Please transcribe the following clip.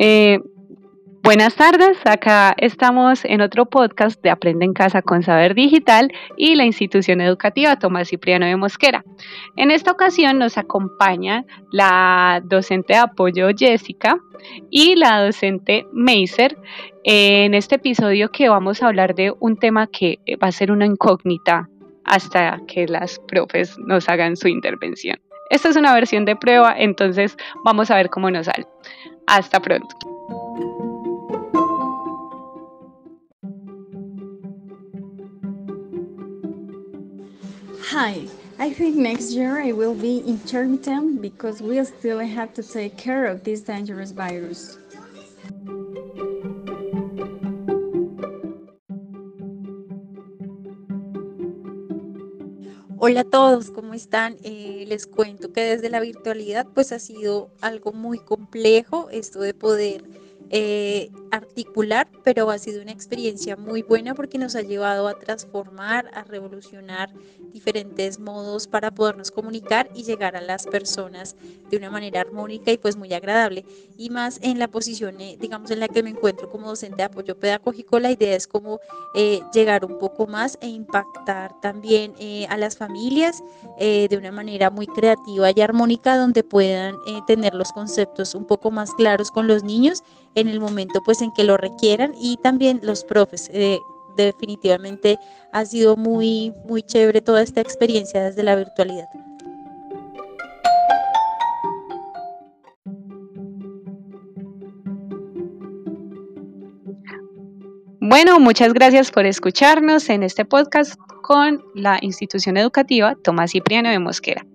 Eh, buenas tardes, acá estamos en otro podcast de Aprende en Casa con Saber Digital y la institución educativa Tomás Cipriano de Mosquera. En esta ocasión nos acompaña la docente de apoyo Jessica y la docente Meiser en este episodio que vamos a hablar de un tema que va a ser una incógnita hasta que las profes nos hagan su intervención. Esta es una versión de prueba, entonces vamos a ver cómo nos sale. Ah, Hasta pronto. Hi, I think next year I will be intermittent because we still have to take care of this dangerous virus. Hola a todos, ¿cómo están? Eh, les cuento que desde la virtualidad pues ha sido algo muy complejo esto de poder eh, articular, pero ha sido una experiencia muy buena porque nos ha llevado a transformar, a revolucionar diferentes modos para podernos comunicar y llegar a las personas de una manera armónica y pues muy agradable. Y más en la posición, eh, digamos, en la que me encuentro como docente de apoyo pedagógico, la idea es como eh, llegar un poco más e impactar también a las familias de una manera muy creativa y armónica donde puedan tener los conceptos un poco más claros con los niños en el momento pues en que lo requieran y también los profes. Eh, definitivamente ha sido muy, muy chévere toda esta experiencia desde la virtualidad. Bueno, muchas gracias por escucharnos en este podcast con la institución educativa Tomás Cipriano de Mosquera.